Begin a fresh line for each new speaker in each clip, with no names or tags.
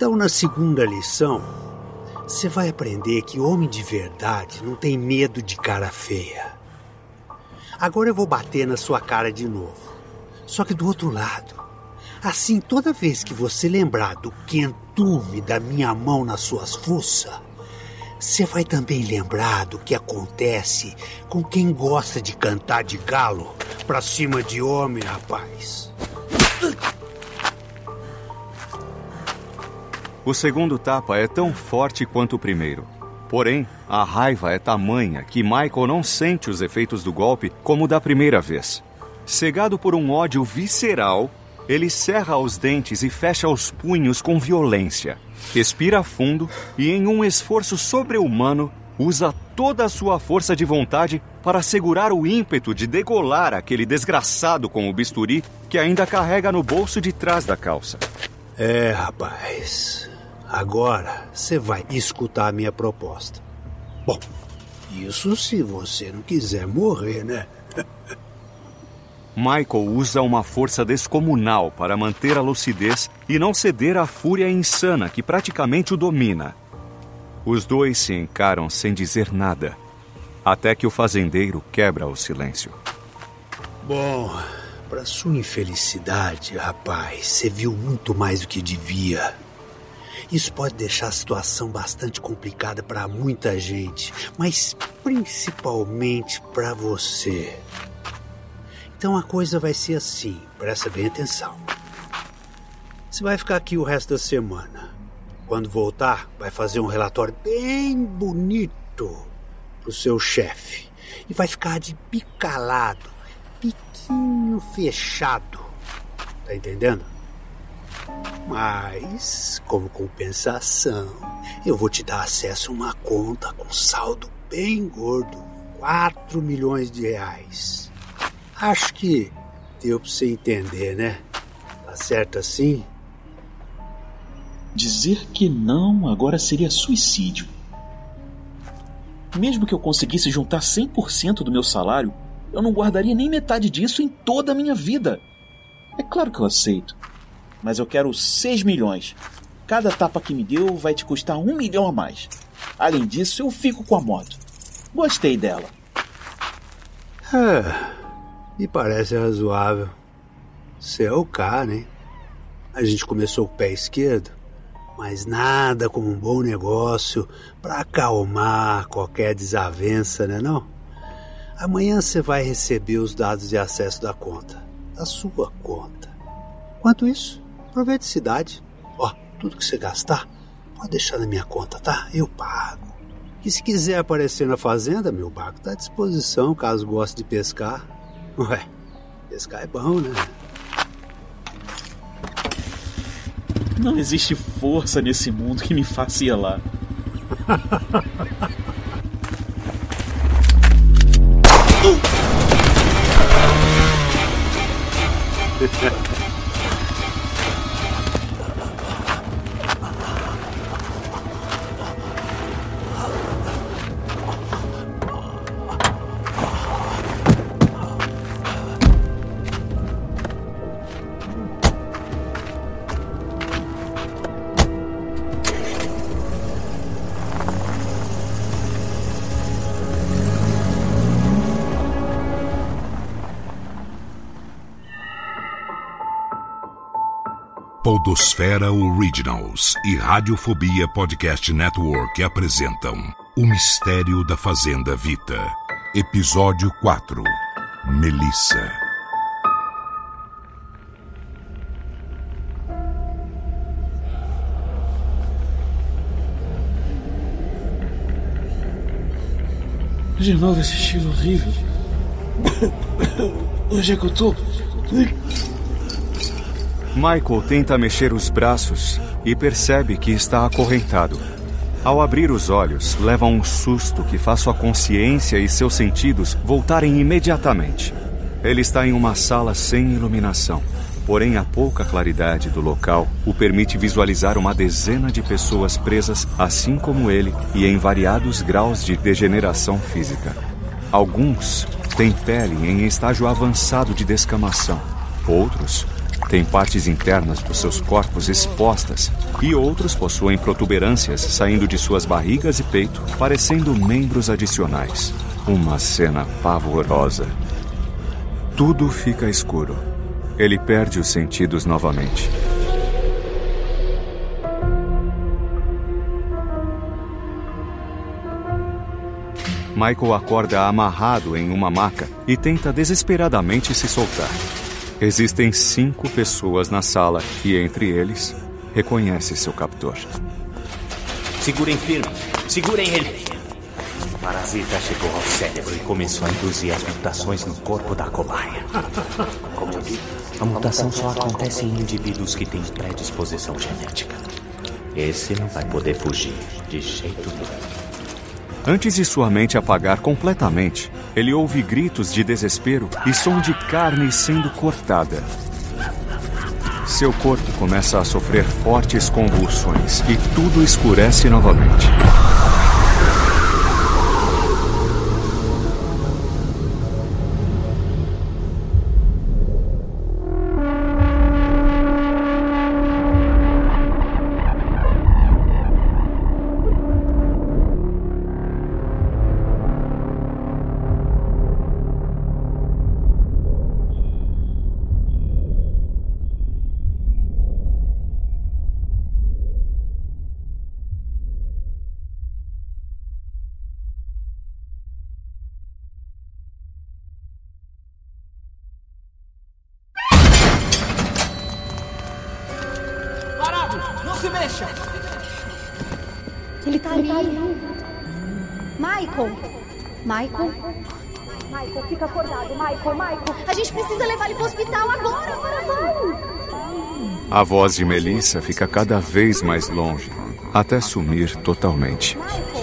Então, na segunda lição, você vai aprender que homem de verdade não tem medo de cara feia. Agora eu vou bater na sua cara de novo, só que do outro lado. Assim, toda vez que você lembrar do quentume da minha mão nas suas fuças, você vai também lembrar do que acontece com quem gosta de cantar de galo pra cima de homem, rapaz.
O segundo tapa é tão forte quanto o primeiro. Porém, a raiva é tamanha que Michael não sente os efeitos do golpe como da primeira vez. Cegado por um ódio visceral, ele cerra os dentes e fecha os punhos com violência. Respira fundo e, em um esforço sobre-humano, usa toda a sua força de vontade para segurar o ímpeto de degolar aquele desgraçado com o bisturi que ainda carrega no bolso de trás da calça.
É, rapaz. Agora você vai escutar a minha proposta. Bom, isso se você não quiser morrer, né?
Michael usa uma força descomunal para manter a lucidez e não ceder à fúria insana que praticamente o domina. Os dois se encaram sem dizer nada, até que o fazendeiro quebra o silêncio.
Bom, para sua infelicidade, rapaz, você viu muito mais do que devia. Isso pode deixar a situação bastante complicada para muita gente, mas principalmente para você. Então a coisa vai ser assim, presta bem atenção. Você vai ficar aqui o resto da semana. Quando voltar, vai fazer um relatório bem bonito pro seu chefe. E vai ficar de bicalado, biquinho fechado. Tá entendendo? Mas, como compensação, eu vou te dar acesso a uma conta com saldo bem gordo 4 milhões de reais. Acho que deu pra você entender, né? Tá certo assim?
Dizer que não agora seria suicídio. Mesmo que eu conseguisse juntar 100% do meu salário, eu não guardaria nem metade disso em toda a minha vida. É claro que eu aceito mas eu quero 6 milhões. Cada tapa que me deu vai te custar um milhão a mais. Além disso, eu fico com a moto. Gostei dela.
É, me parece razoável. Você é o cara, né? A gente começou com o pé esquerdo, mas nada como um bom negócio para acalmar qualquer desavença, né não? Amanhã você vai receber os dados de acesso da conta, da sua conta. Quanto isso, Aproveite cidade. Ó, tudo que você gastar, pode deixar na minha conta, tá? Eu pago. E se quiser aparecer na fazenda, meu barco tá à disposição caso goste de pescar. Ué, pescar é bom, né?
Não existe força nesse mundo que me faça ir lá.
Podosfera Originals e Radiofobia Podcast Network apresentam O Mistério da Fazenda Vita. Episódio 4 Melissa.
De novo esse cheiro horrível. Onde é que eu tô?
Michael tenta mexer os braços e percebe que está acorrentado. Ao abrir os olhos, leva um susto que faz sua consciência e seus sentidos voltarem imediatamente. Ele está em uma sala sem iluminação. Porém, a pouca claridade do local o permite visualizar uma dezena de pessoas presas, assim como ele, e em variados graus de degeneração física. Alguns têm pele em estágio avançado de descamação. Outros têm partes internas dos seus corpos expostas e outros possuem protuberâncias saindo de suas barrigas e peito, parecendo membros adicionais. Uma cena pavorosa. Tudo fica escuro. Ele perde os sentidos novamente. Michael acorda amarrado em uma maca e tenta desesperadamente se soltar. Existem cinco pessoas na sala e, entre eles, reconhece seu captor.
Segurem firme, segurem ele. O parasita chegou ao cérebro e começou a induzir as mutações no corpo da cobaia. Como eu disse, a mutação só acontece em indivíduos que têm predisposição genética. Esse não vai poder fugir de jeito nenhum.
Antes de sua mente apagar completamente, ele ouve gritos de desespero e som de carne sendo cortada. Seu corpo começa a sofrer fortes convulsões e tudo escurece novamente.
Ele tá ali. Michael! Michael? Michael, fica acordado. Michael, Michael. A gente precisa levar ele pro hospital agora. Para, vai!
A voz de Melissa fica cada vez mais longe, até sumir totalmente.
Michael,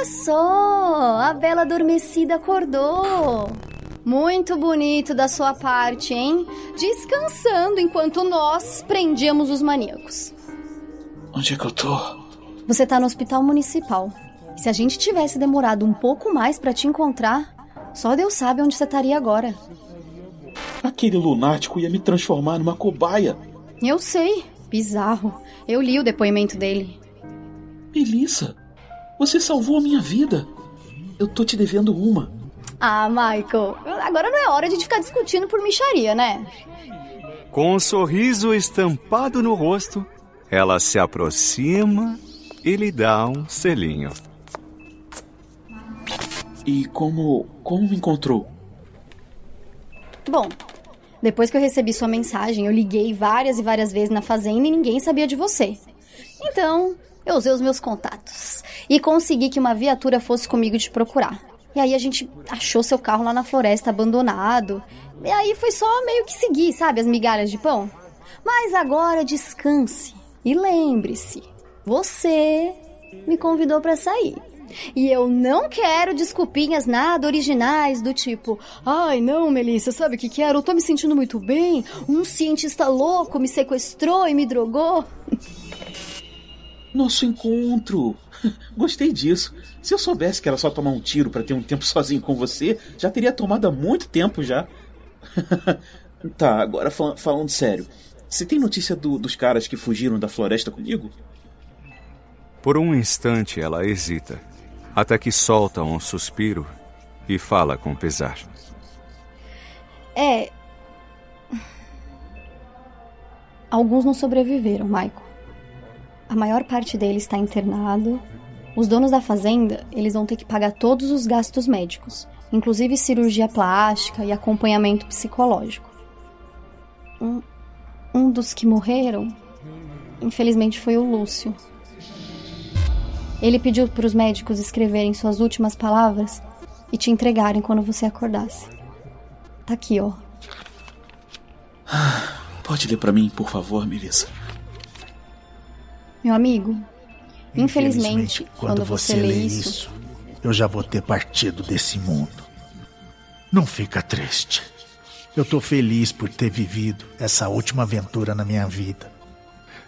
Olha só, a bela adormecida acordou. Muito bonito da sua parte, hein? Descansando enquanto nós prendíamos os maníacos.
Onde é que eu tô?
Você tá no hospital municipal. Se a gente tivesse demorado um pouco mais pra te encontrar, só Deus sabe onde você estaria agora.
Aquele lunático ia me transformar numa cobaia.
Eu sei, bizarro. Eu li o depoimento dele.
Melissa, você salvou a minha vida. Eu tô te devendo uma.
Ah, Michael, agora não é hora de ficar discutindo por micharia, né?
Com um sorriso estampado no rosto, ela se aproxima e lhe dá um selinho.
E como. como me encontrou?
Bom, depois que eu recebi sua mensagem, eu liguei várias e várias vezes na fazenda e ninguém sabia de você. Então, eu usei os meus contatos e consegui que uma viatura fosse comigo te procurar. E aí a gente achou seu carro lá na floresta abandonado. E aí foi só meio que seguir, sabe, as migalhas de pão. Mas agora descanse e lembre-se, você me convidou para sair. E eu não quero desculpinhas nada originais do tipo, ai não, Melissa, sabe o que que era? Eu tô me sentindo muito bem. Um cientista louco me sequestrou e me drogou.
Nosso encontro! Gostei disso. Se eu soubesse que era só tomar um tiro para ter um tempo sozinho com você, já teria tomado há muito tempo já. tá, agora fal falando sério. Você tem notícia do, dos caras que fugiram da floresta comigo?
Por um instante ela hesita, até que solta um suspiro e fala com pesar.
É. Alguns não sobreviveram, Michael. A maior parte deles está internado. Os donos da fazenda, eles vão ter que pagar todos os gastos médicos, inclusive cirurgia plástica e acompanhamento psicológico. Um, um dos que morreram, infelizmente, foi o Lúcio. Ele pediu para os médicos escreverem suas últimas palavras e te entregarem quando você acordasse. Tá aqui, ó.
Pode ler para mim, por favor, Melissa?
Meu amigo, infelizmente, quando, quando você, lê isso, isso,
eu já vou ter partido desse mundo. Não fica triste. Eu tô feliz por ter vivido essa última aventura na minha vida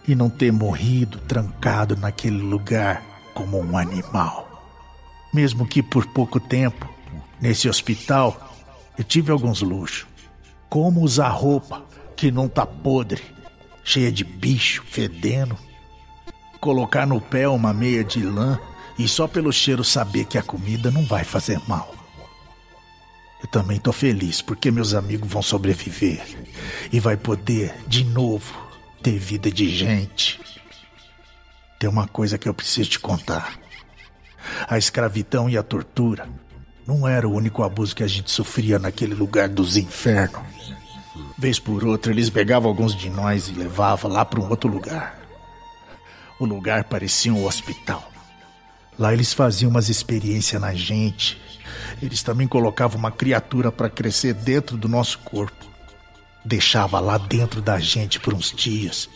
e não ter morrido trancado naquele lugar como um animal. Mesmo que por pouco tempo, nesse hospital, eu tive alguns luxos. Como usar roupa que não tá podre, cheia de bicho, fedendo. Colocar no pé uma meia de lã e só pelo cheiro saber que a comida não vai fazer mal. Eu também tô feliz porque meus amigos vão sobreviver e vai poder, de novo, ter vida de gente. Tem uma coisa que eu preciso te contar. A escravidão e a tortura não era o único abuso que a gente sofria naquele lugar dos infernos. Vez por outra, eles pegavam alguns de nós e levavam lá para um outro lugar. O lugar parecia um hospital. Lá eles faziam umas experiências na gente. Eles também colocavam uma criatura para crescer dentro do nosso corpo. Deixava lá dentro da gente por uns dias,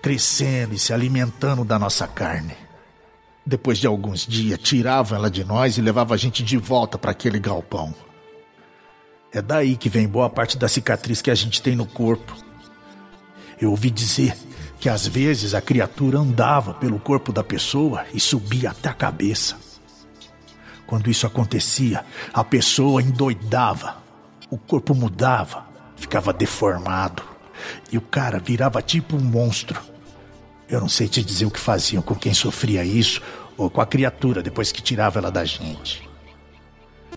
crescendo e se alimentando da nossa carne. Depois de alguns dias, tiravam ela de nós e levavam a gente de volta para aquele galpão. É daí que vem boa parte da cicatriz que a gente tem no corpo. Eu ouvi dizer que às vezes a criatura andava pelo corpo da pessoa e subia até a cabeça. Quando isso acontecia, a pessoa endoidava, o corpo mudava, ficava deformado e o cara virava tipo um monstro. Eu não sei te dizer o que faziam com quem sofria isso ou com a criatura depois que tirava ela da gente.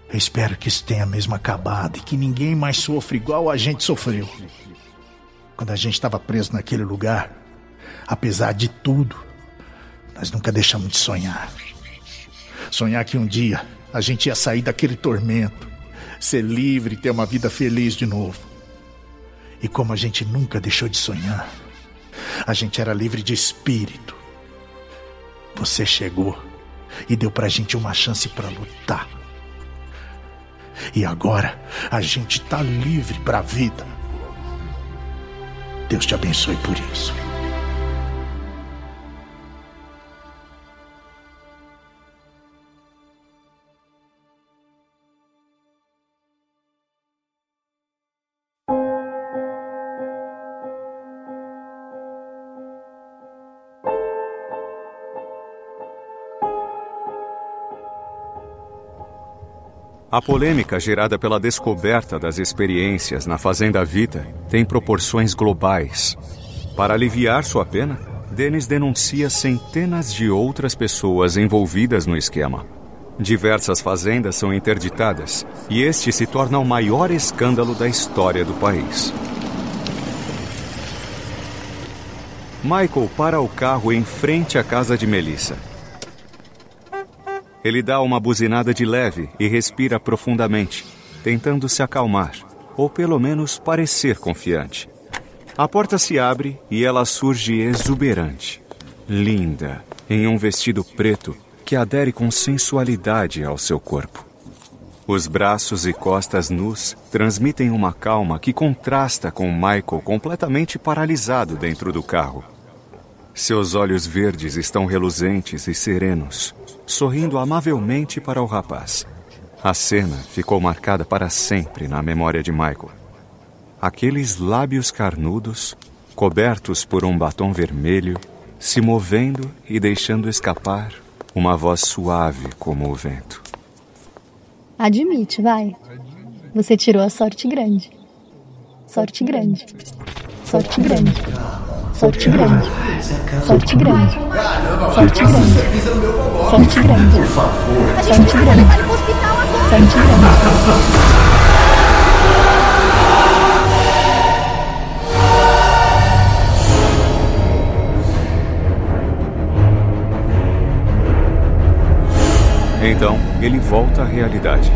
Eu espero que isso tenha mesmo acabado e que ninguém mais sofra igual a gente sofreu. Quando a gente estava preso naquele lugar, apesar de tudo, nós nunca deixamos de sonhar. Sonhar que um dia a gente ia sair daquele tormento, ser livre e ter uma vida feliz de novo. E como a gente nunca deixou de sonhar, a gente era livre de espírito. Você chegou e deu pra gente uma chance para lutar e agora a gente tá livre para a vida. Deus te abençoe por isso.
A polêmica gerada pela descoberta das experiências na Fazenda Vita tem proporções globais. Para aliviar sua pena, Dennis denuncia centenas de outras pessoas envolvidas no esquema. Diversas fazendas são interditadas e este se torna o maior escândalo da história do país. Michael para o carro em frente à casa de Melissa. Ele dá uma buzinada de leve e respira profundamente, tentando se acalmar, ou pelo menos parecer confiante. A porta se abre e ela surge exuberante, linda, em um vestido preto que adere com sensualidade ao seu corpo. Os braços e costas nus transmitem uma calma que contrasta com Michael completamente paralisado dentro do carro. Seus olhos verdes estão reluzentes e serenos, sorrindo amavelmente para o rapaz. A cena ficou marcada para sempre na memória de Michael. Aqueles lábios carnudos, cobertos por um batom vermelho, se movendo e deixando escapar uma voz suave como o vento.
Admite, vai. Você tirou a sorte grande. Sorte grande. Sorte grande. Sorte grande. Sorte grande. Sorte grande. Sorte grande. Por favor. Grande. Sorte grande.
Então, ele volta à realidade.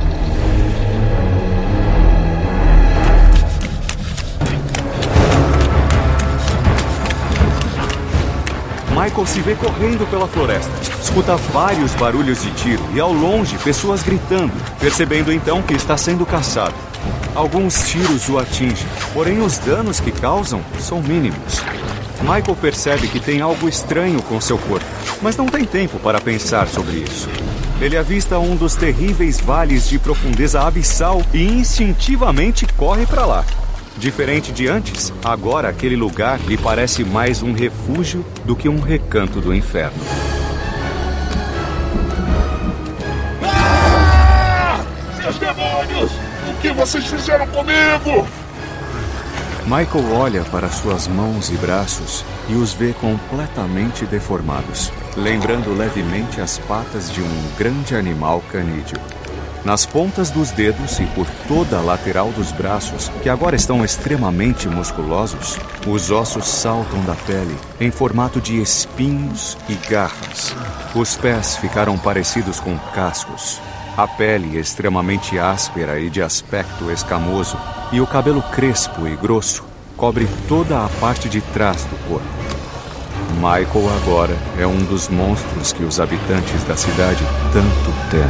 Michael se vê correndo pela floresta. Escuta vários barulhos de tiro e ao longe pessoas gritando, percebendo então que está sendo caçado. Alguns tiros o atingem, porém os danos que causam são mínimos. Michael percebe que tem algo estranho com seu corpo, mas não tem tempo para pensar sobre isso. Ele avista um dos terríveis vales de profundeza abissal e instintivamente corre para lá. Diferente de antes, agora aquele lugar lhe parece mais um refúgio do que um recanto do inferno.
Ah! Seus demônios! O que vocês fizeram comigo?
Michael olha para suas mãos e braços e os vê completamente deformados, lembrando levemente as patas de um grande animal canídeo. Nas pontas dos dedos e por toda a lateral dos braços, que agora estão extremamente musculosos, os ossos saltam da pele em formato de espinhos e garras. Os pés ficaram parecidos com cascos. A pele extremamente áspera e de aspecto escamoso, e o cabelo crespo e grosso cobre toda a parte de trás do corpo. Michael agora é um dos monstros que os habitantes da cidade tanto temem.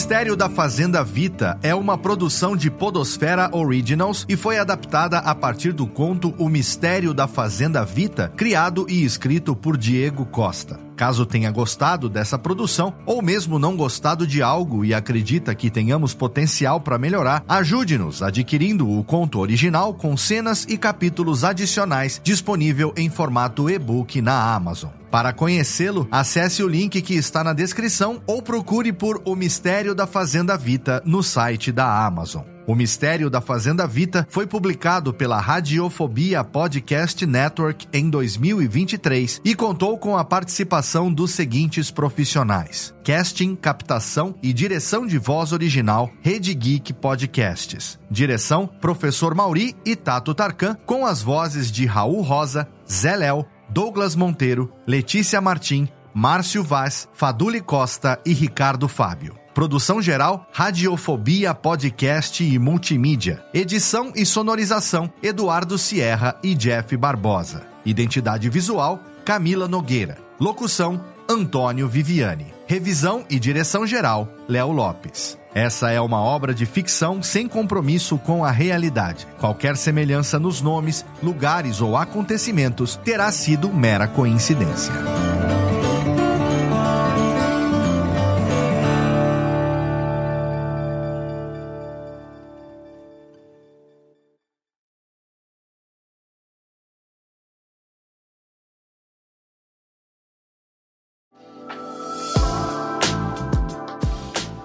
O Mistério da Fazenda Vita é uma produção de Podosfera Originals e foi adaptada a partir do conto O Mistério da Fazenda Vita, criado e escrito por Diego Costa. Caso tenha gostado dessa produção ou mesmo não gostado de algo e acredita que tenhamos potencial para melhorar, ajude-nos adquirindo o conto original com cenas e capítulos adicionais disponível em formato e-book na Amazon. Para conhecê-lo, acesse o link que está na descrição ou procure por O Mistério da Fazenda Vita no site da Amazon. O Mistério da Fazenda Vita foi publicado pela Radiofobia Podcast Network em 2023 e contou com a participação dos seguintes profissionais: casting, captação e direção de voz original Rede Geek Podcasts. Direção: Professor Mauri e Tato Tarkan, com as vozes de Raul Rosa, Zé Léo, Douglas Monteiro, Letícia Martim, Márcio Vaz, Faduli Costa e Ricardo Fábio. Produção geral, Radiofobia Podcast e Multimídia. Edição e sonorização, Eduardo Sierra e Jeff Barbosa. Identidade visual, Camila Nogueira. Locução, Antônio Viviane. Revisão e direção geral, Léo Lopes. Essa é uma obra de ficção sem compromisso com a realidade. Qualquer semelhança nos nomes, lugares ou acontecimentos terá sido mera coincidência.